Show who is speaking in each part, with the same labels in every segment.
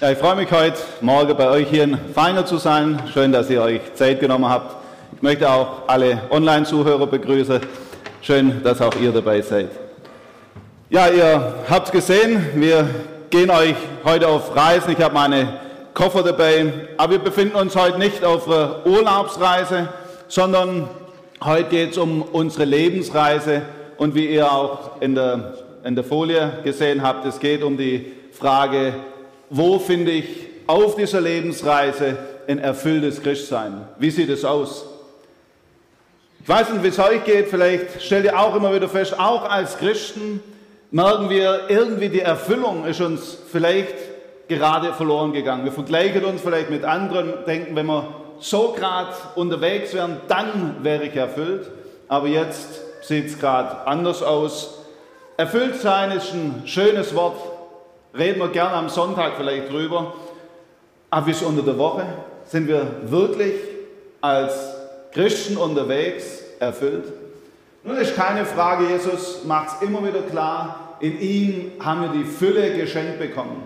Speaker 1: Ja, ich freue mich heute Morgen bei euch hier in Feiner zu sein. Schön, dass ihr euch Zeit genommen habt. Ich möchte auch alle Online-Zuhörer begrüßen. Schön, dass auch ihr dabei seid. Ja, ihr habt gesehen, wir gehen euch heute auf Reisen. Ich habe meine Koffer dabei. Aber wir befinden uns heute nicht auf einer Urlaubsreise, sondern heute geht es um unsere Lebensreise. Und wie ihr auch in der, in der Folie gesehen habt, es geht um die Frage, wo finde ich auf dieser Lebensreise ein erfülltes Christsein? Wie sieht es aus? Ich weiß nicht, wie es euch geht, vielleicht stellt ihr auch immer wieder fest, auch als Christen merken wir irgendwie die Erfüllung ist uns vielleicht gerade verloren gegangen. Wir vergleichen uns vielleicht mit anderen, denken, wenn wir so gerade unterwegs wären, dann wäre ich erfüllt. Aber jetzt sieht es gerade anders aus. Erfüllt sein ist ein schönes Wort, reden wir gerne am Sonntag vielleicht drüber. Aber ist unter der Woche? Sind wir wirklich als Christen unterwegs erfüllt? Nun ist keine Frage, Jesus macht es immer wieder klar, in ihm haben wir die Fülle geschenkt bekommen.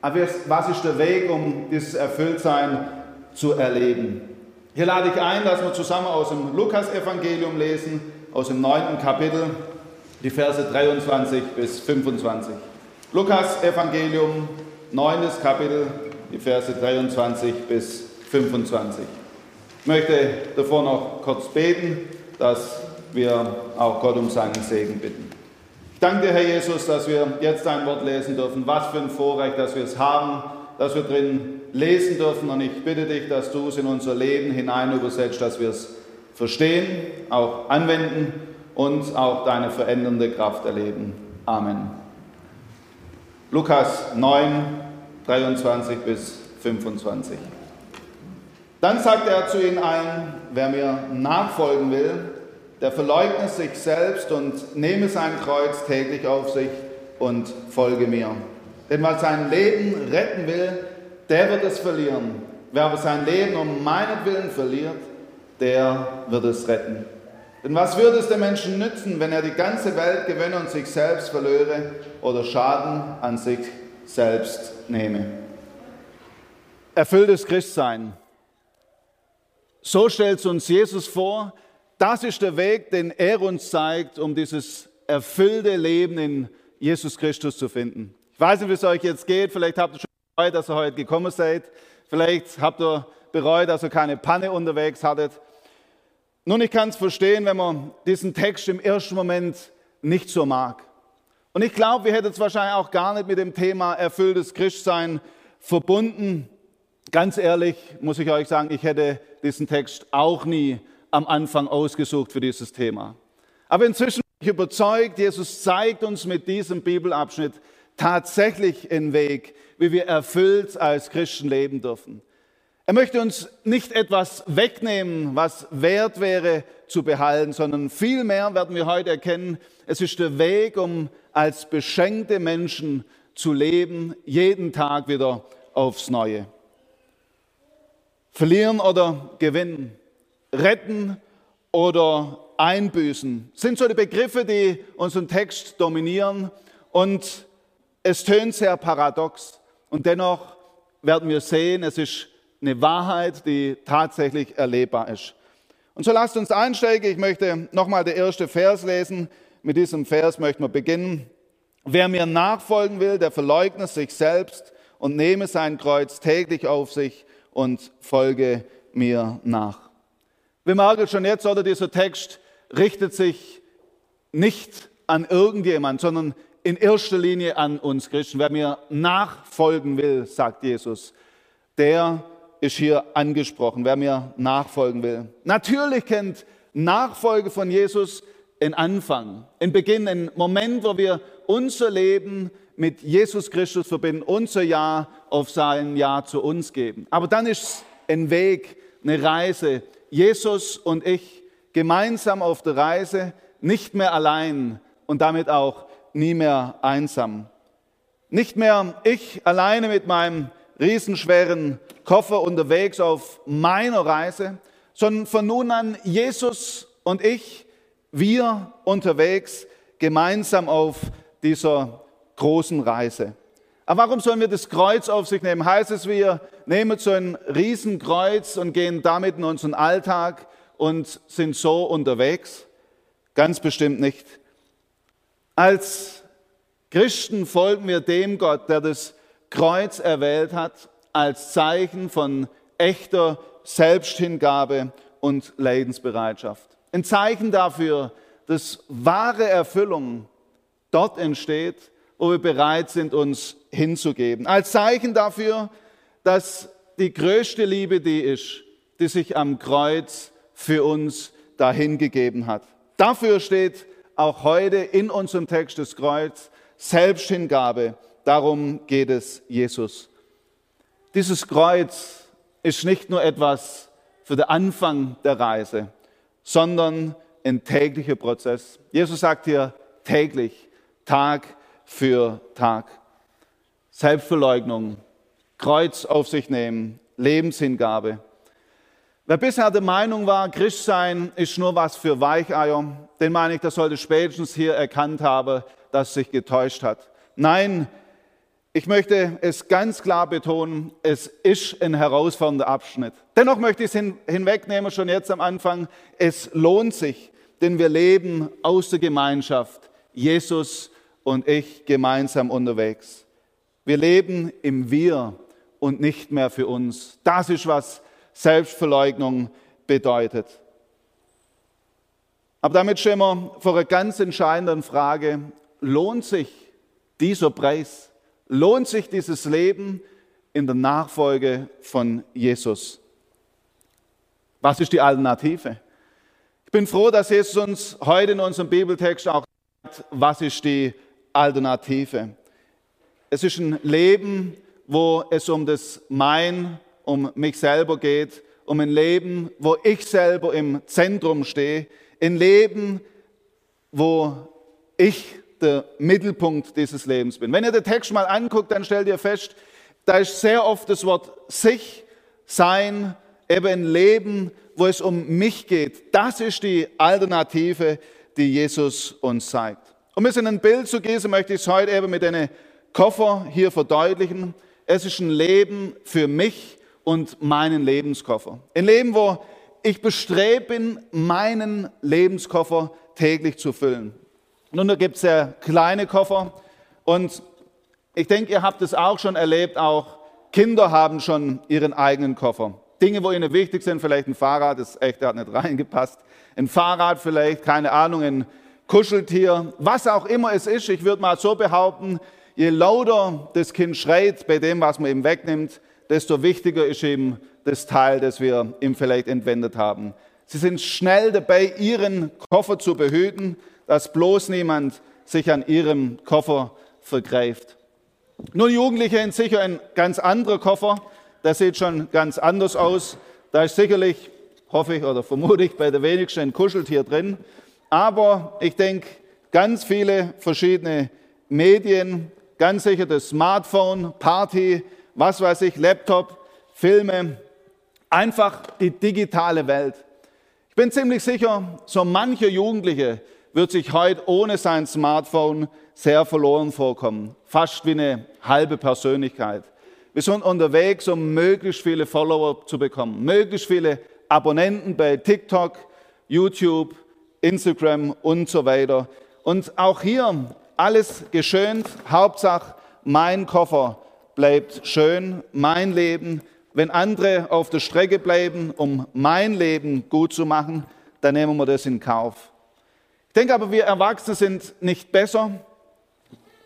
Speaker 1: Aber was ist der Weg, um dieses Erfülltsein zu erleben? Hier lade ich ein, dass wir zusammen aus dem Lukas-Evangelium lesen, aus dem neunten Kapitel, die Verse 23 bis 25. Lukas Evangelium, 9. Kapitel, die Verse 23 bis 25. Ich möchte davor noch kurz beten, dass wir auch Gott um seinen Segen bitten. Ich danke dir, Herr Jesus, dass wir jetzt dein Wort lesen dürfen. Was für ein Vorrecht, dass wir es haben, dass wir drin lesen dürfen. Und ich bitte dich, dass du es in unser Leben hinein übersetzt, dass wir es verstehen, auch anwenden und auch deine verändernde Kraft erleben. Amen. Lukas 9, 23 bis 25. Dann sagte er zu ihnen allen, wer mir nachfolgen will, der verleugne sich selbst und nehme sein Kreuz täglich auf sich und folge mir. Denn wer sein Leben retten will, der wird es verlieren. Wer aber sein Leben um meinetwillen verliert, der wird es retten. Denn was würde es dem Menschen nützen, wenn er die ganze Welt gewinne und sich selbst verlöre oder Schaden an sich selbst nehme? Erfülltes Christsein. So stellt uns Jesus vor. Das ist der Weg, den er uns zeigt, um dieses erfüllte Leben in Jesus Christus zu finden. Ich weiß nicht, wie es euch jetzt geht. Vielleicht habt ihr schon bereut, dass ihr heute gekommen seid. Vielleicht habt ihr bereut, dass ihr keine Panne unterwegs hattet. Nun, ich kann es verstehen, wenn man diesen Text im ersten Moment nicht so mag. Und ich glaube, wir hätten es wahrscheinlich auch gar nicht mit dem Thema erfülltes Christsein verbunden. Ganz ehrlich muss ich euch sagen, ich hätte diesen Text auch nie am Anfang ausgesucht für dieses Thema. Aber inzwischen bin ich überzeugt, Jesus zeigt uns mit diesem Bibelabschnitt tatsächlich einen Weg, wie wir erfüllt als Christen leben dürfen. Er möchte uns nicht etwas wegnehmen, was wert wäre zu behalten, sondern vielmehr werden wir heute erkennen, es ist der Weg, um als beschenkte Menschen zu leben, jeden Tag wieder aufs Neue. Verlieren oder gewinnen, retten oder einbüßen sind so die Begriffe, die unseren Text dominieren und es tönt sehr paradox und dennoch werden wir sehen, es ist eine Wahrheit, die tatsächlich erlebbar ist. Und so lasst uns einsteigen. Ich möchte nochmal den ersten Vers lesen. Mit diesem Vers möchten wir beginnen. Wer mir nachfolgen will, der verleugne sich selbst und nehme sein Kreuz täglich auf sich und folge mir nach. Wir merken schon jetzt, oder dieser Text richtet sich nicht an irgendjemand, sondern in erster Linie an uns Christen. Wer mir nachfolgen will, sagt Jesus, der ist hier angesprochen, wer mir nachfolgen will. Natürlich kennt Nachfolge von Jesus einen Anfang, einen Beginn, einen Moment, wo wir unser Leben mit Jesus Christus verbinden, unser Ja auf sein Ja zu uns geben. Aber dann ist ein Weg, eine Reise. Jesus und ich gemeinsam auf der Reise, nicht mehr allein und damit auch nie mehr einsam. Nicht mehr ich alleine mit meinem riesenschweren Koffer unterwegs auf meiner Reise, sondern von nun an Jesus und ich, wir unterwegs gemeinsam auf dieser großen Reise. Aber warum sollen wir das Kreuz auf sich nehmen? Heißt es, wir nehmen so ein Riesenkreuz und gehen damit in unseren Alltag und sind so unterwegs? Ganz bestimmt nicht. Als Christen folgen wir dem Gott, der das Kreuz erwählt hat, als Zeichen von echter Selbsthingabe und Leidensbereitschaft. Ein Zeichen dafür, dass wahre Erfüllung dort entsteht, wo wir bereit sind, uns hinzugeben. Als Zeichen dafür, dass die größte Liebe die ist, die sich am Kreuz für uns dahingegeben hat. Dafür steht auch heute in unserem Text des Kreuz Selbsthingabe. Darum geht es Jesus. Dieses Kreuz ist nicht nur etwas für den Anfang der Reise, sondern ein täglicher Prozess. Jesus sagt hier täglich, Tag für Tag. Selbstverleugnung, Kreuz auf sich nehmen, Lebenshingabe. Wer bisher der Meinung war, Christsein ist nur was für Weicheier, den meine ich, der sollte spätestens hier erkannt haben, dass sich getäuscht hat. Nein, ich möchte es ganz klar betonen, es ist ein herausfordernder Abschnitt. Dennoch möchte ich es hin, hinwegnehmen, schon jetzt am Anfang. Es lohnt sich, denn wir leben aus der Gemeinschaft. Jesus und ich gemeinsam unterwegs. Wir leben im Wir und nicht mehr für uns. Das ist, was Selbstverleugnung bedeutet. Aber damit stehen wir vor einer ganz entscheidenden Frage. Lohnt sich dieser Preis? Lohnt sich dieses Leben in der Nachfolge von Jesus? Was ist die Alternative? Ich bin froh, dass Jesus uns heute in unserem Bibeltext auch sagt, was ist die Alternative. Es ist ein Leben, wo es um das Mein, um mich selber geht, um ein Leben, wo ich selber im Zentrum stehe, ein Leben, wo ich der Mittelpunkt dieses Lebens bin. Wenn ihr den Text mal anguckt, dann stellt ihr fest, da ist sehr oft das Wort sich, sein, eben Leben, wo es um mich geht. Das ist die Alternative, die Jesus uns zeigt. Um es in ein Bild zu gießen, möchte ich es heute eben mit einem Koffer hier verdeutlichen. Es ist ein Leben für mich und meinen Lebenskoffer. Ein Leben, wo ich bestrebt bin, meinen Lebenskoffer täglich zu füllen. Nun, da gibt es ja kleine Koffer und ich denke, ihr habt es auch schon erlebt, auch Kinder haben schon ihren eigenen Koffer. Dinge, wo ihnen wichtig sind, vielleicht ein Fahrrad, das echt, der hat nicht reingepasst. Ein Fahrrad vielleicht, keine Ahnung, ein Kuscheltier, was auch immer es ist. Ich würde mal so behaupten, je lauter das Kind schreit bei dem, was man ihm wegnimmt, desto wichtiger ist eben das Teil, das wir ihm vielleicht entwendet haben. Sie sind schnell dabei, ihren Koffer zu behüten, dass bloß niemand sich an ihrem Koffer vergreift. Nun, Jugendliche sind sicher ein ganz anderer Koffer. Der sieht schon ganz anders aus. Da ist sicherlich, hoffe ich oder vermute ich, bei der wenigsten ein Kuscheltier drin aber ich denke, ganz viele verschiedene Medien, ganz sicher das Smartphone, Party, was weiß ich, Laptop, Filme, einfach die digitale Welt. Ich bin ziemlich sicher, so mancher Jugendliche wird sich heute ohne sein Smartphone sehr verloren vorkommen, fast wie eine halbe Persönlichkeit. Wir sind unterwegs, um möglichst viele Follower zu bekommen, möglichst viele Abonnenten bei TikTok, YouTube, Instagram und so weiter. Und auch hier alles geschönt. Hauptsache, mein Koffer bleibt schön, mein Leben. Wenn andere auf der Strecke bleiben, um mein Leben gut zu machen, dann nehmen wir das in Kauf. Ich denke aber, wir Erwachsene sind nicht besser.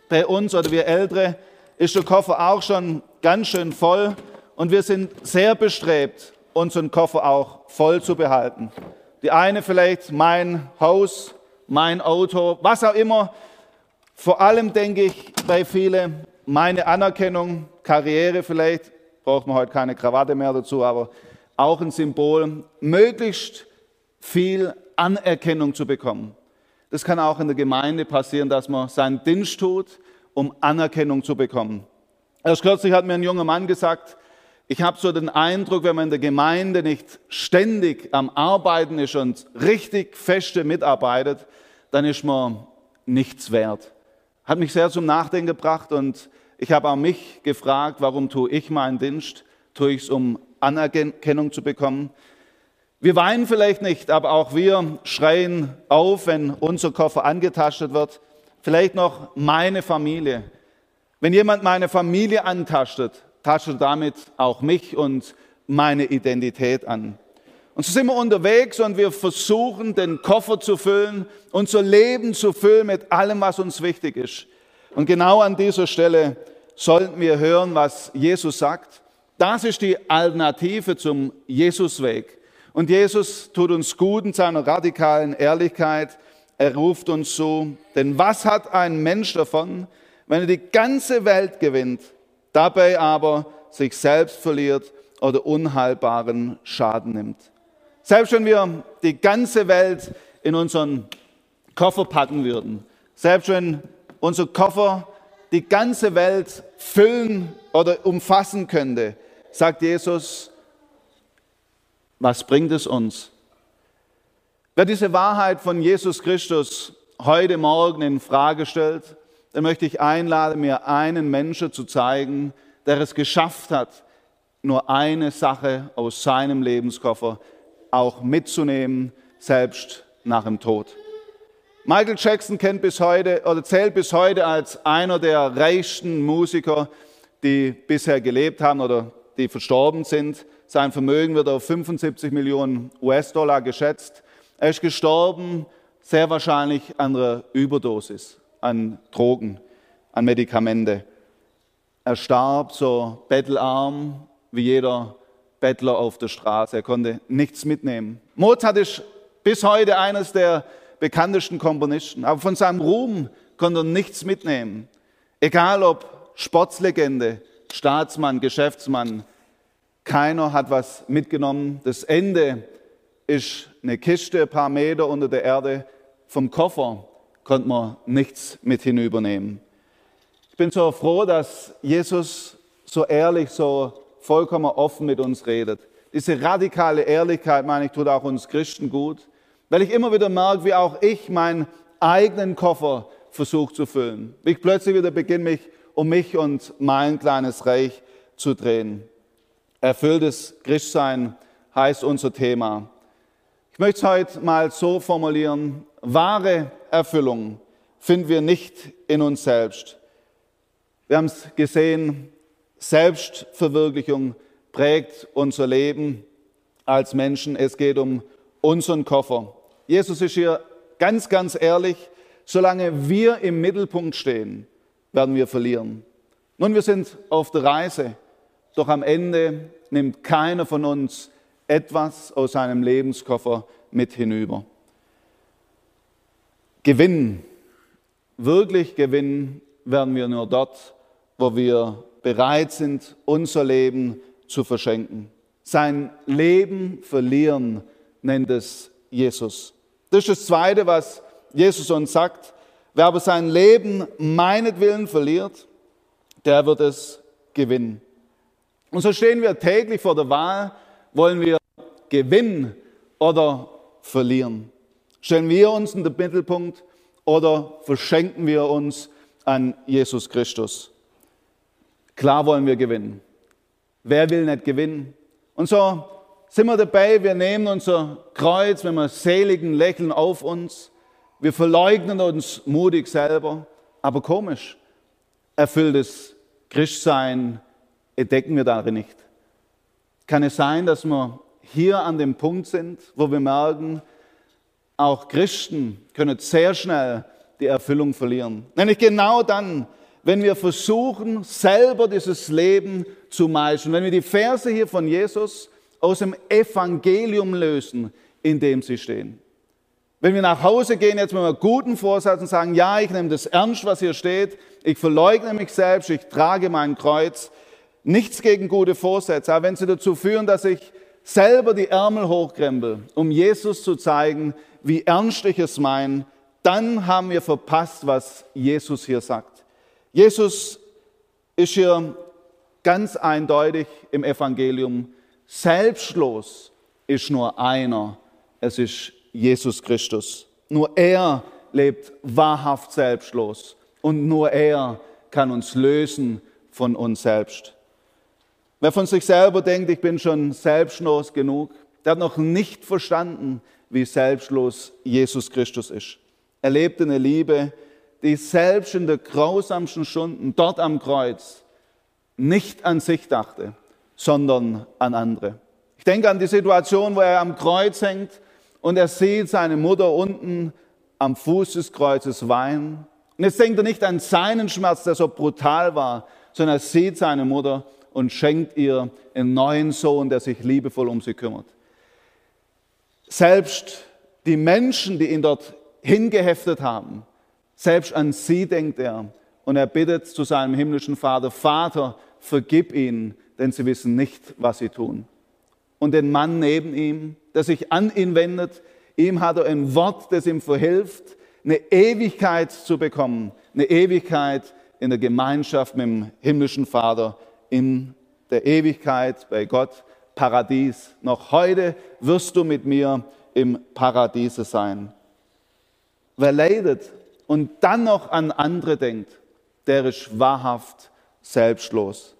Speaker 1: Bei uns oder wir Ältere ist der Koffer auch schon ganz schön voll und wir sind sehr bestrebt, unseren Koffer auch voll zu behalten. Die eine vielleicht mein Haus, mein Auto, was auch immer. Vor allem denke ich bei vielen meine Anerkennung, Karriere vielleicht, braucht man heute keine Krawatte mehr dazu, aber auch ein Symbol, möglichst viel Anerkennung zu bekommen. Das kann auch in der Gemeinde passieren, dass man seinen Dienst tut, um Anerkennung zu bekommen. Erst kürzlich hat mir ein junger Mann gesagt, ich habe so den Eindruck, wenn man in der Gemeinde nicht ständig am Arbeiten ist und richtig feste mitarbeitet, dann ist man nichts wert. Hat mich sehr zum Nachdenken gebracht und Ich habe auch mich gefragt, warum tue ich meinen Dienst? Tue ich es, um Anerkennung zu bekommen? Wir weinen vielleicht nicht, aber auch wir schreien auf, wenn unser Koffer angetastet wird. Vielleicht noch meine Familie. Wenn jemand meine Familie antastet, tastet damit auch mich und meine Identität an. Und so sind wir unterwegs und wir versuchen, den Koffer zu füllen, unser Leben zu füllen mit allem, was uns wichtig ist. Und genau an dieser Stelle sollten wir hören, was Jesus sagt. Das ist die Alternative zum Jesusweg. Und Jesus tut uns gut in seiner radikalen Ehrlichkeit. Er ruft uns so, denn was hat ein Mensch davon, wenn er die ganze Welt gewinnt, dabei aber sich selbst verliert oder unheilbaren Schaden nimmt? Selbst wenn wir die ganze Welt in unseren Koffer packen würden, selbst wenn unser Koffer die ganze Welt füllen oder umfassen könnte, sagt Jesus, was bringt es uns? Wer diese Wahrheit von Jesus Christus heute Morgen in Frage stellt, dann möchte ich einladen, mir einen Menschen zu zeigen, der es geschafft hat, nur eine Sache aus seinem Lebenskoffer auch mitzunehmen, selbst nach dem Tod. Michael Jackson kennt bis heute oder zählt bis heute als einer der reichsten Musiker, die bisher gelebt haben oder die verstorben sind. Sein Vermögen wird auf 75 Millionen US-Dollar geschätzt. Er ist gestorben, sehr wahrscheinlich an einer Überdosis, an Drogen, an Medikamente. Er starb so bettelarm wie jeder Bettler auf der Straße. Er konnte nichts mitnehmen. Mozart ist bis heute eines der bekanntesten Komponisten, aber von seinem Ruhm konnte er nichts mitnehmen. Egal ob Sportslegende, Staatsmann, Geschäftsmann, keiner hat was mitgenommen. Das Ende ist eine Kiste, ein paar Meter unter der Erde. Vom Koffer konnte man nichts mit hinübernehmen. Ich bin so froh, dass Jesus so ehrlich, so vollkommen offen mit uns redet. Diese radikale Ehrlichkeit, meine ich, tut auch uns Christen gut, weil ich immer wieder merke, wie auch ich meinen eigenen Koffer versuche zu füllen. Wie ich plötzlich wieder beginne, mich um mich und mein kleines Reich zu drehen. Erfülltes Christsein heißt unser Thema. Ich möchte es heute mal so formulieren. Wahre Erfüllung finden wir nicht in uns selbst. Wir haben es gesehen, Selbstverwirklichung prägt unser Leben als Menschen. Es geht um unseren Koffer. Jesus ist hier ganz, ganz ehrlich. Solange wir im Mittelpunkt stehen, werden wir verlieren. Nun, wir sind auf der Reise, doch am Ende nimmt keiner von uns etwas aus seinem Lebenskoffer mit hinüber. Gewinnen, wirklich gewinnen, werden wir nur dort, wo wir bereit sind, unser Leben zu verschenken. Sein Leben verlieren nennt es Jesus. Das ist das Zweite, was Jesus uns sagt. Wer aber sein Leben meinetwillen verliert, der wird es gewinnen. Und so stehen wir täglich vor der Wahl, wollen wir gewinnen oder verlieren? Stellen wir uns in den Mittelpunkt oder verschenken wir uns an Jesus Christus? Klar wollen wir gewinnen. Wer will nicht gewinnen? Und so sind wir dabei, wir nehmen unser Kreuz, wenn wir seligen Lächeln auf uns, wir verleugnen uns mutig selber, aber komisch, erfülltes Christsein entdecken wir darin nicht. Kann es sein, dass wir hier an dem Punkt sind, wo wir merken, auch Christen können sehr schnell die Erfüllung verlieren. Nämlich genau dann, wenn wir versuchen, selber dieses Leben zu meistern, wenn wir die Verse hier von Jesus aus dem Evangelium lösen, in dem sie stehen. Wenn wir nach Hause gehen, jetzt mit einem guten Vorsatz und sagen, ja, ich nehme das ernst, was hier steht, ich verleugne mich selbst, ich trage mein Kreuz, nichts gegen gute Vorsätze, aber wenn sie dazu führen, dass ich selber die Ärmel hochkrempel, um Jesus zu zeigen, wie ernst ich es meine, dann haben wir verpasst, was Jesus hier sagt. Jesus ist hier ganz eindeutig im Evangelium. Selbstlos ist nur einer. Es ist Jesus Christus. Nur er lebt wahrhaft selbstlos und nur er kann uns lösen von uns selbst. Wer von sich selber denkt, ich bin schon selbstlos genug, der hat noch nicht verstanden, wie selbstlos Jesus Christus ist. Er lebte eine Liebe, die selbst in der grausamsten Stunden dort am Kreuz nicht an sich dachte, sondern an andere. Ich denke an die Situation, wo er am Kreuz hängt und er sieht seine Mutter unten am Fuß des Kreuzes weinen. Und jetzt denkt er nicht an seinen Schmerz, der so brutal war, sondern er sieht seine Mutter und schenkt ihr einen neuen Sohn, der sich liebevoll um sie kümmert. Selbst die Menschen, die ihn dort hingeheftet haben, selbst an sie denkt er und er bittet zu seinem himmlischen Vater, Vater, vergib ihnen, denn sie wissen nicht, was sie tun. Und den Mann neben ihm, der sich an ihn wendet, ihm hat er ein Wort, das ihm verhilft, eine Ewigkeit zu bekommen, eine Ewigkeit in der Gemeinschaft mit dem himmlischen Vater, in der Ewigkeit bei Gott, Paradies. Noch heute wirst du mit mir im Paradiese sein. Wer leidet und dann noch an andere denkt, der ist wahrhaft selbstlos.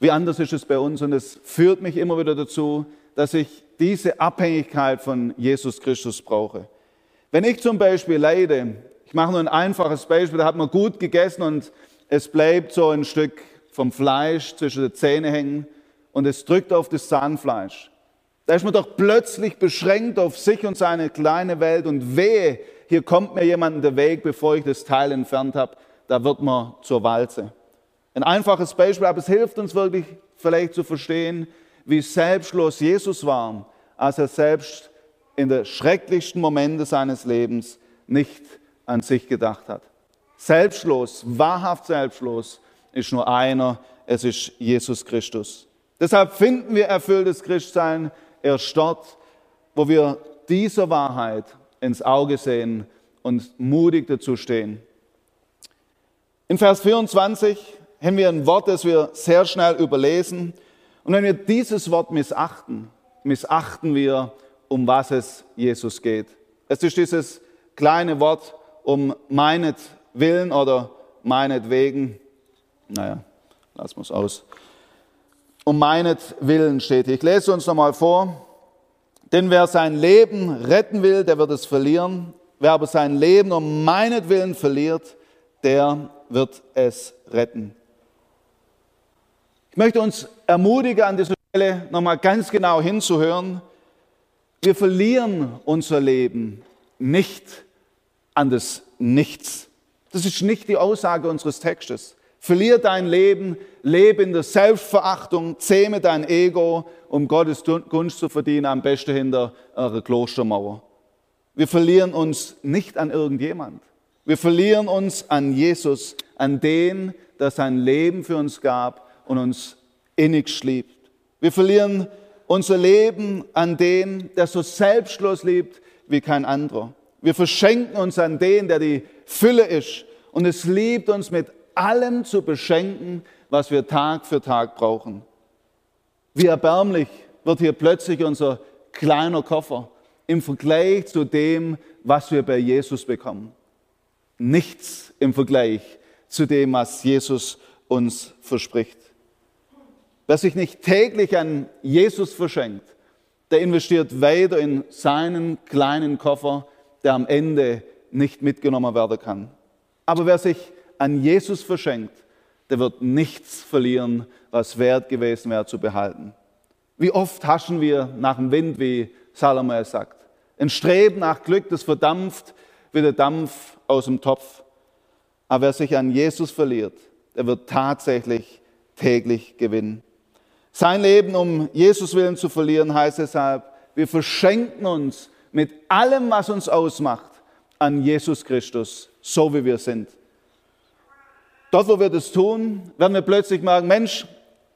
Speaker 1: Wie anders ist es bei uns und es führt mich immer wieder dazu, dass ich diese Abhängigkeit von Jesus Christus brauche. Wenn ich zum Beispiel leide, ich mache nur ein einfaches Beispiel, da hat man gut gegessen und es bleibt so ein Stück vom Fleisch zwischen den Zähnen hängen und es drückt auf das Zahnfleisch. Da ist man doch plötzlich beschränkt auf sich und seine kleine Welt und wehe, hier kommt mir jemand in den Weg, bevor ich das Teil entfernt habe, da wird man zur Walze. Ein einfaches Beispiel, aber es hilft uns wirklich vielleicht zu verstehen, wie selbstlos Jesus war, als er selbst in den schrecklichsten Momente seines Lebens nicht an sich gedacht hat. Selbstlos, wahrhaft selbstlos ist nur einer, es ist Jesus Christus. Deshalb finden wir erfülltes Christsein erst dort, wo wir dieser Wahrheit ins Auge sehen und mutig dazu stehen. In Vers 24 haben wir ein Wort, das wir sehr schnell überlesen. Und wenn wir dieses Wort missachten, missachten wir, um was es Jesus geht. Es ist dieses kleine Wort um meinetwillen oder meinetwegen. Naja, lassen wir es aus. Um meinetwillen steht hier. Ich lese uns nochmal vor. Denn wer sein Leben retten will, der wird es verlieren. Wer aber sein Leben um meinetwillen verliert, der wird es retten. Ich möchte uns ermutigen, an dieser Stelle nochmal ganz genau hinzuhören. Wir verlieren unser Leben nicht an das Nichts. Das ist nicht die Aussage unseres Textes. Verlier dein Leben, lebe in der Selbstverachtung, zähme dein Ego, um Gottes Gunst zu verdienen, am besten hinter eurer Klostermauer. Wir verlieren uns nicht an irgendjemand. Wir verlieren uns an Jesus, an den, der sein Leben für uns gab und uns innig liebt. Wir verlieren unser Leben an den, der so selbstlos liebt wie kein anderer. Wir verschenken uns an den, der die Fülle ist und es liebt uns mit allem zu beschenken, was wir Tag für Tag brauchen. Wie erbärmlich wird hier plötzlich unser kleiner Koffer im Vergleich zu dem, was wir bei Jesus bekommen. Nichts im Vergleich zu dem, was Jesus uns verspricht. Wer sich nicht täglich an Jesus verschenkt, der investiert weiter in seinen kleinen Koffer, der am Ende nicht mitgenommen werden kann. Aber wer sich an Jesus verschenkt, der wird nichts verlieren, was wert gewesen wäre zu behalten. Wie oft haschen wir nach dem Wind, wie Salomo es sagt. Ein Streben nach Glück, das verdampft wie der Dampf aus dem Topf. Aber wer sich an Jesus verliert, der wird tatsächlich täglich gewinnen. Sein Leben um Jesus willen zu verlieren, heißt deshalb, wir verschenken uns mit allem, was uns ausmacht, an Jesus Christus, so wie wir sind. Dort, wo wir das tun, werden wir plötzlich merken, Mensch,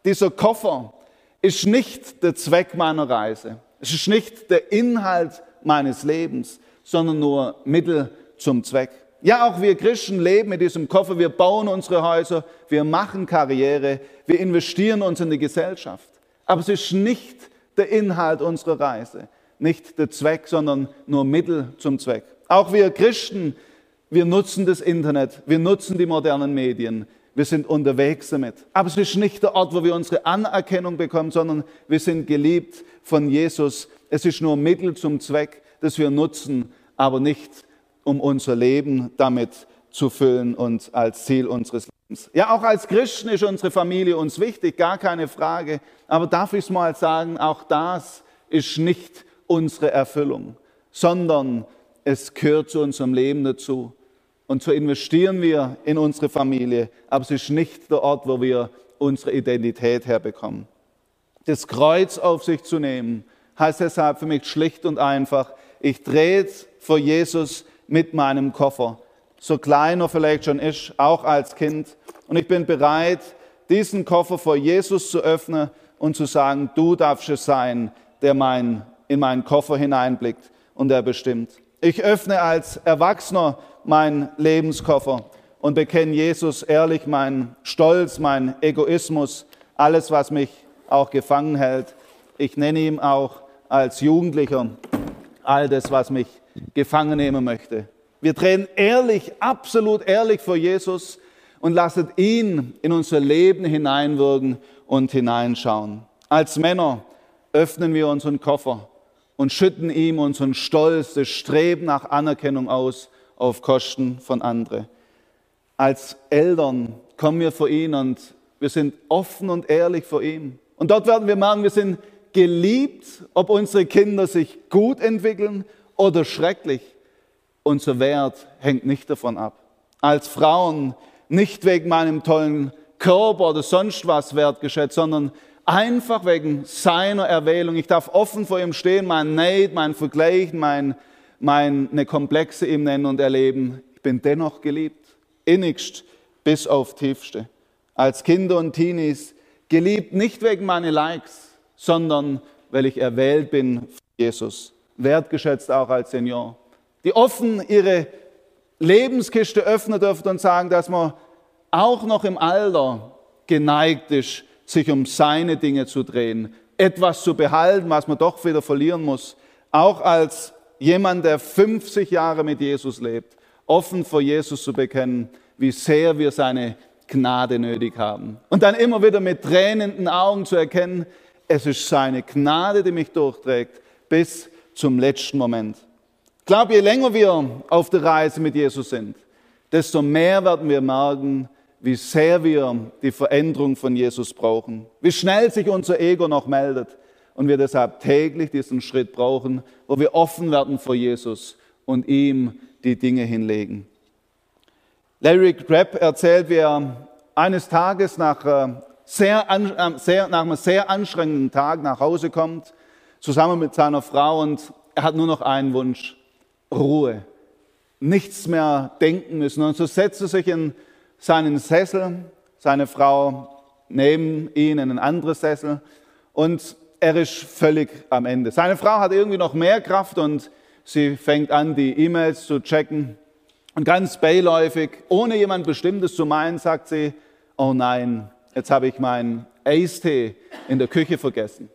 Speaker 1: dieser Koffer ist nicht der Zweck meiner Reise. Es ist nicht der Inhalt meines Lebens, sondern nur Mittel zum Zweck. Ja, auch wir Christen leben mit diesem Koffer. Wir bauen unsere Häuser, wir machen Karriere, wir investieren uns in die Gesellschaft. Aber es ist nicht der Inhalt unserer Reise, nicht der Zweck, sondern nur Mittel zum Zweck. Auch wir Christen wir nutzen das Internet, wir nutzen die modernen Medien, Wir sind unterwegs damit. Aber es ist nicht der Ort, wo wir unsere Anerkennung bekommen, sondern wir sind geliebt von Jesus. Es ist nur Mittel zum Zweck, das wir nutzen, aber nicht um unser Leben damit zu füllen und als Ziel unseres Lebens. Ja, auch als Christen ist unsere Familie uns wichtig, gar keine Frage. Aber darf ich es mal sagen, auch das ist nicht unsere Erfüllung, sondern es gehört zu unserem Leben dazu. Und so investieren wir in unsere Familie, aber es ist nicht der Ort, wo wir unsere Identität herbekommen. Das Kreuz auf sich zu nehmen, heißt deshalb für mich schlicht und einfach, ich drehe vor Jesus mit meinem Koffer, so klein er vielleicht schon ist, auch als Kind. Und ich bin bereit, diesen Koffer vor Jesus zu öffnen und zu sagen, du darfst es sein, der mein, in meinen Koffer hineinblickt und er bestimmt. Ich öffne als Erwachsener meinen Lebenskoffer und bekenne Jesus ehrlich meinen Stolz, meinen Egoismus, alles, was mich auch gefangen hält. Ich nenne ihm auch als Jugendlicher all das, was mich gefangen nehmen möchte. Wir drehen ehrlich, absolut ehrlich vor Jesus und lassen ihn in unser Leben hineinwirken und hineinschauen. Als Männer öffnen wir unseren Koffer und schütten ihm unseren Stolz, das Streben nach Anerkennung aus auf Kosten von anderen. Als Eltern kommen wir vor ihn und wir sind offen und ehrlich vor ihm. Und dort werden wir merken, wir sind geliebt, ob unsere Kinder sich gut entwickeln oder schrecklich. Unser Wert hängt nicht davon ab. Als Frauen nicht wegen meinem tollen Körper oder sonst was wertgeschätzt, sondern einfach wegen seiner Erwählung. Ich darf offen vor ihm stehen, mein Neid, mein Vergleich, mein, meine Komplexe ihm nennen und erleben. Ich bin dennoch geliebt, innigst bis auf tiefste. Als Kinder und Teenies geliebt nicht wegen meiner Likes, sondern weil ich erwählt bin für Jesus. Wertgeschätzt auch als Senior die offen ihre Lebenskiste öffnen dürfen und sagen, dass man auch noch im Alter geneigt ist, sich um seine Dinge zu drehen, etwas zu behalten, was man doch wieder verlieren muss. Auch als jemand, der 50 Jahre mit Jesus lebt, offen vor Jesus zu bekennen, wie sehr wir seine Gnade nötig haben. Und dann immer wieder mit tränenden Augen zu erkennen, es ist seine Gnade, die mich durchträgt, bis zum letzten Moment. Ich glaube, je länger wir auf der Reise mit Jesus sind, desto mehr werden wir merken, wie sehr wir die Veränderung von Jesus brauchen, wie schnell sich unser Ego noch meldet und wir deshalb täglich diesen Schritt brauchen, wo wir offen werden vor Jesus und ihm die Dinge hinlegen. Larry Crabb erzählt, wie er eines Tages nach, äh, sehr, äh, sehr, nach einem sehr anstrengenden Tag nach Hause kommt, zusammen mit seiner Frau und er hat nur noch einen Wunsch. Ruhe, nichts mehr denken müssen. Und so setzt er sich in seinen Sessel, seine Frau neben ihn in einen anderen Sessel und er ist völlig am Ende. Seine Frau hat irgendwie noch mehr Kraft und sie fängt an, die E-Mails zu checken. Und ganz beiläufig, ohne jemand Bestimmtes zu meinen, sagt sie, oh nein, jetzt habe ich meinen Eistee in der Küche vergessen.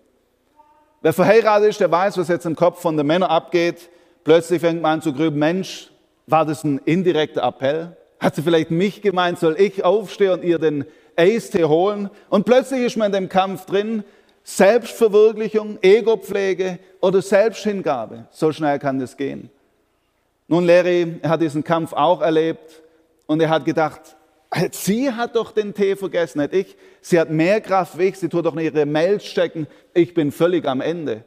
Speaker 1: Wer verheiratet ist, der weiß, was jetzt im Kopf von den Männern abgeht. Plötzlich fängt man an zu grüben, Mensch, war das ein indirekter Appell? Hat sie vielleicht mich gemeint, soll ich aufstehen und ihr den Eistee holen? Und plötzlich ist man in dem Kampf drin, Selbstverwirklichung, Egopflege oder Selbsthingabe. So schnell kann das gehen. Nun, Larry er hat diesen Kampf auch erlebt und er hat gedacht, sie hat doch den Tee vergessen, nicht ich. Sie hat mehr Kraft wie ich, sie tut doch nicht ihre Mails checken. Ich bin völlig am Ende.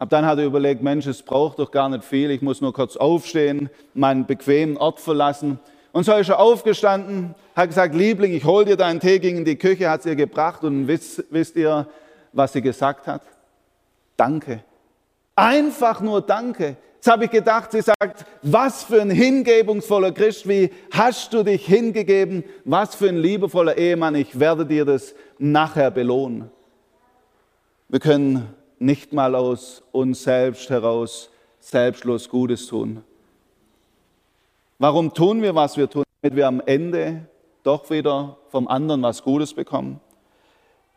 Speaker 1: Ab dann hat er überlegt, Mensch, es braucht doch gar nicht viel, ich muss nur kurz aufstehen, meinen bequemen Ort verlassen. Und so ist er aufgestanden, hat gesagt, Liebling, ich hol dir deinen Tee, ging in die Küche, hat es ihr gebracht und wisst, wisst ihr, was sie gesagt hat? Danke. Einfach nur Danke. Jetzt habe ich gedacht, sie sagt, was für ein hingebungsvoller Christ, wie hast du dich hingegeben, was für ein liebevoller Ehemann, ich werde dir das nachher belohnen. Wir können nicht mal aus uns selbst heraus selbstlos Gutes tun. Warum tun wir, was wir tun? Damit wir am Ende doch wieder vom anderen was Gutes bekommen.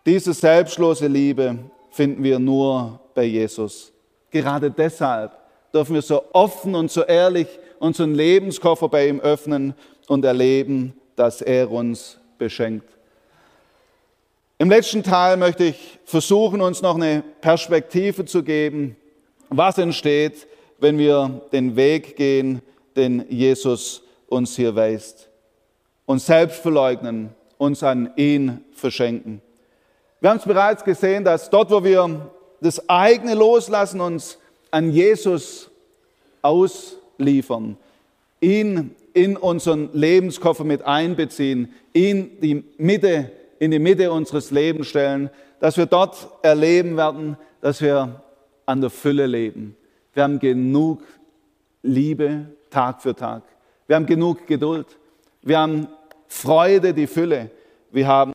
Speaker 1: Diese selbstlose Liebe finden wir nur bei Jesus. Gerade deshalb dürfen wir so offen und so ehrlich unseren Lebenskoffer bei ihm öffnen und erleben, dass er uns beschenkt. Im letzten Teil möchte ich versuchen, uns noch eine Perspektive zu geben, was entsteht, wenn wir den Weg gehen, den Jesus uns hier weist. Uns selbst verleugnen, uns an ihn verschenken. Wir haben es bereits gesehen, dass dort, wo wir das eigene loslassen, uns an Jesus ausliefern, ihn in unseren Lebenskoffer mit einbeziehen, ihn die Mitte, in die Mitte unseres Lebens stellen, dass wir dort erleben werden, dass wir an der Fülle leben. Wir haben genug Liebe Tag für Tag. Wir haben genug Geduld. Wir haben Freude, die Fülle. Wir haben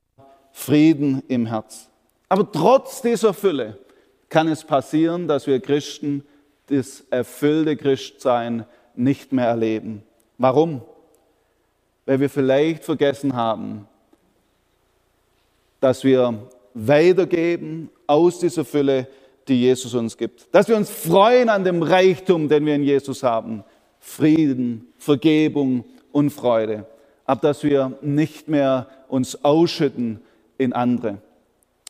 Speaker 1: Frieden im Herz. Aber trotz dieser Fülle kann es passieren, dass wir Christen das erfüllte Christsein nicht mehr erleben. Warum? Weil wir vielleicht vergessen haben, dass wir weitergeben aus dieser Fülle, die Jesus uns gibt. Dass wir uns freuen an dem Reichtum, den wir in Jesus haben. Frieden, Vergebung und Freude. Aber dass wir nicht mehr uns ausschütten in andere.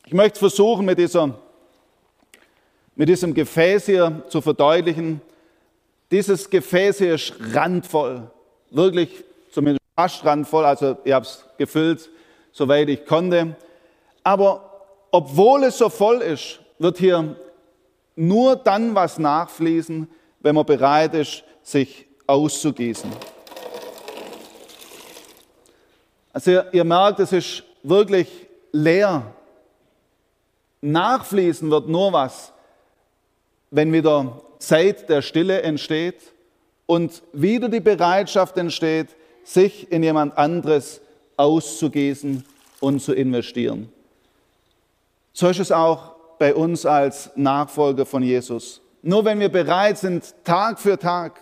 Speaker 1: Ich möchte versuchen, mit, dieser, mit diesem Gefäß hier zu verdeutlichen, dieses Gefäß hier ist randvoll, wirklich zumindest fast randvoll, also ich habe es gefüllt, soweit ich konnte. Aber obwohl es so voll ist, wird hier nur dann was nachfließen, wenn man bereit ist, sich auszugießen. Also ihr, ihr merkt, es ist wirklich leer. Nachfließen wird nur was, wenn wieder Zeit der Stille entsteht und wieder die Bereitschaft entsteht, sich in jemand anderes auszugießen und zu investieren. So ist es auch bei uns als Nachfolger von Jesus. Nur wenn wir bereit sind, Tag für Tag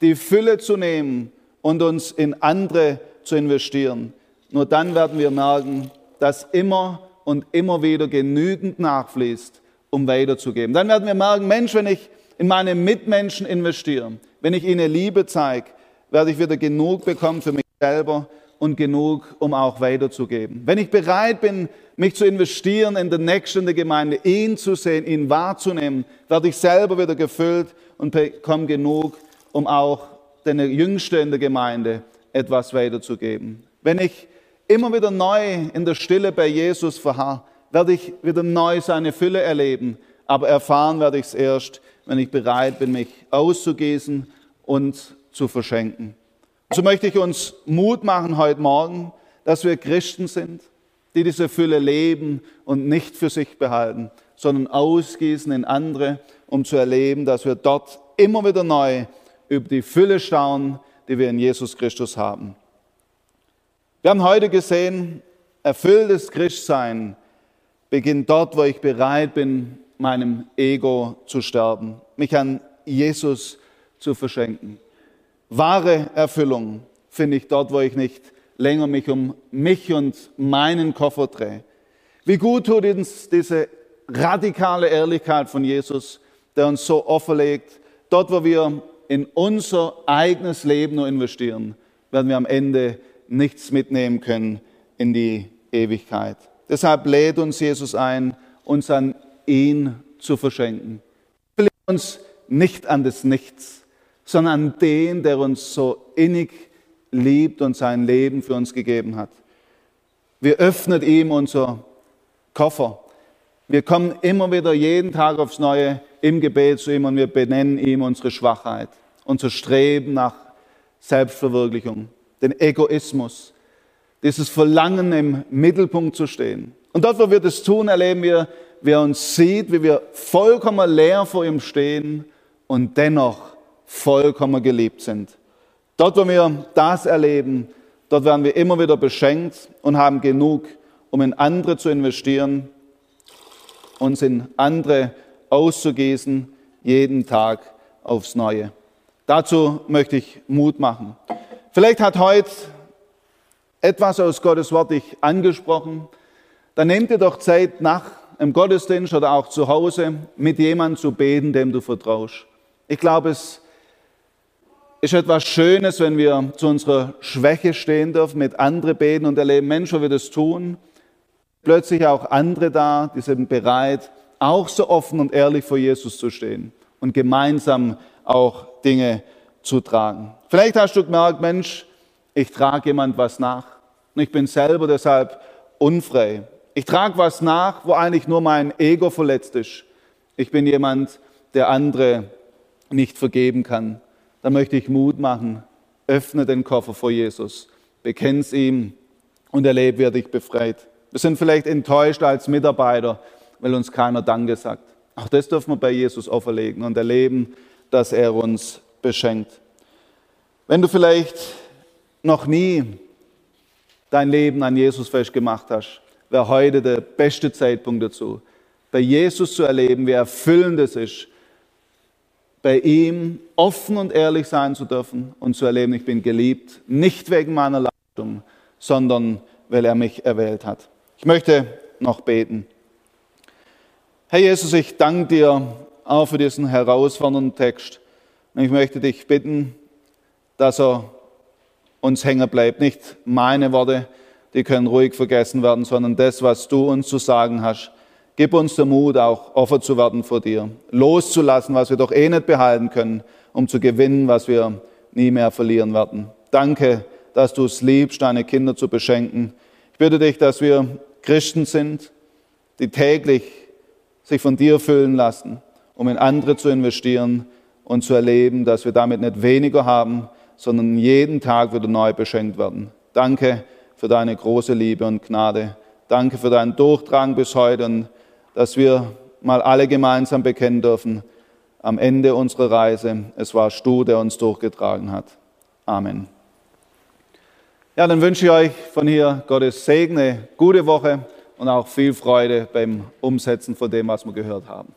Speaker 1: die Fülle zu nehmen und uns in andere zu investieren, nur dann werden wir merken, dass immer und immer wieder genügend nachfließt, um weiterzugeben. Dann werden wir merken, Mensch, wenn ich in meine Mitmenschen investiere, wenn ich ihnen Liebe zeige, werde ich wieder genug bekommen für mich selber und genug, um auch weiterzugeben. Wenn ich bereit bin, mich zu investieren in den Nächsten der Gemeinde, ihn zu sehen, ihn wahrzunehmen, werde ich selber wieder gefüllt und bekomme genug, um auch den Jüngsten in der Gemeinde etwas weiterzugeben. Wenn ich immer wieder neu in der Stille bei Jesus verharre, werde ich wieder neu seine Fülle erleben. Aber erfahren werde ich es erst, wenn ich bereit bin, mich auszugießen und zu verschenken. So möchte ich uns Mut machen heute Morgen, dass wir Christen sind, die diese Fülle leben und nicht für sich behalten, sondern ausgießen in andere, um zu erleben, dass wir dort immer wieder neu über die Fülle staunen, die wir in Jesus Christus haben. Wir haben heute gesehen, erfülltes Christsein beginnt dort, wo ich bereit bin, meinem Ego zu sterben, mich an Jesus zu verschenken. Wahre Erfüllung finde ich dort, wo ich nicht länger mich um mich und meinen Koffer drehe. Wie gut tut uns diese radikale Ehrlichkeit von Jesus, der uns so offenlegt, dort, wo wir in unser eigenes Leben nur investieren, werden wir am Ende nichts mitnehmen können in die Ewigkeit. Deshalb lädt uns Jesus ein, uns an ihn zu verschenken. Wir uns nicht an das Nichts, sondern an den, der uns so innig liebt und sein Leben für uns gegeben hat. Wir öffnen ihm unser Koffer. Wir kommen immer wieder jeden Tag aufs Neue im Gebet zu ihm und wir benennen ihm unsere Schwachheit, unser Streben nach Selbstverwirklichung den Egoismus, dieses Verlangen im Mittelpunkt zu stehen. Und dort, wo wir das tun, erleben wir, wie er uns sieht, wie wir vollkommen leer vor ihm stehen und dennoch vollkommen geliebt sind. Dort, wo wir das erleben, dort werden wir immer wieder beschenkt und haben genug, um in andere zu investieren, uns in andere auszugießen, jeden Tag aufs Neue. Dazu möchte ich Mut machen. Vielleicht hat heute etwas aus Gottes Wort dich angesprochen. Dann nimm dir doch Zeit nach im Gottesdienst oder auch zu Hause mit jemandem zu beten, dem du vertraust. Ich glaube, es ist etwas Schönes, wenn wir zu unserer Schwäche stehen dürfen, mit anderen beten und erleben, Mensch, wo wir das tun, plötzlich auch andere da, die sind bereit, auch so offen und ehrlich vor Jesus zu stehen und gemeinsam auch Dinge zu tragen. Vielleicht hast du gemerkt, Mensch, ich trage jemand was nach und ich bin selber deshalb unfrei. Ich trage was nach, wo eigentlich nur mein Ego verletzt ist. Ich bin jemand, der andere nicht vergeben kann. Da möchte ich Mut machen. Öffne den Koffer vor Jesus, bekenn's ihm und erlebe, wie er dich befreit. Wir sind vielleicht enttäuscht als Mitarbeiter, weil uns keiner Danke sagt. Auch das dürfen wir bei Jesus auferlegen und erleben, dass er uns beschenkt. Wenn du vielleicht noch nie dein Leben an Jesus festgemacht hast, wäre heute der beste Zeitpunkt dazu, bei Jesus zu erleben, wie erfüllend es ist, bei ihm offen und ehrlich sein zu dürfen und zu erleben, ich bin geliebt, nicht wegen meiner Leistung, sondern weil er mich erwählt hat. Ich möchte noch beten. Herr Jesus, ich danke dir auch für diesen herausfordernden Text. Und ich möchte dich bitten, dass er uns hängen bleibt. Nicht meine Worte, die können ruhig vergessen werden, sondern das, was du uns zu sagen hast. Gib uns den Mut, auch offen zu werden vor dir, loszulassen, was wir doch eh nicht behalten können, um zu gewinnen, was wir nie mehr verlieren werden. Danke, dass du es liebst, deine Kinder zu beschenken. Ich bitte dich, dass wir Christen sind, die täglich sich von dir füllen lassen, um in andere zu investieren und zu erleben, dass wir damit nicht weniger haben, sondern jeden Tag wieder neu beschenkt werden. Danke für deine große Liebe und Gnade. Danke für deinen Durchdrang bis heute und dass wir mal alle gemeinsam bekennen dürfen, am Ende unserer Reise, es war du, der uns durchgetragen hat. Amen. Ja, dann wünsche ich euch von hier Gottes Segen, eine gute Woche und auch viel Freude beim Umsetzen von dem, was wir gehört haben.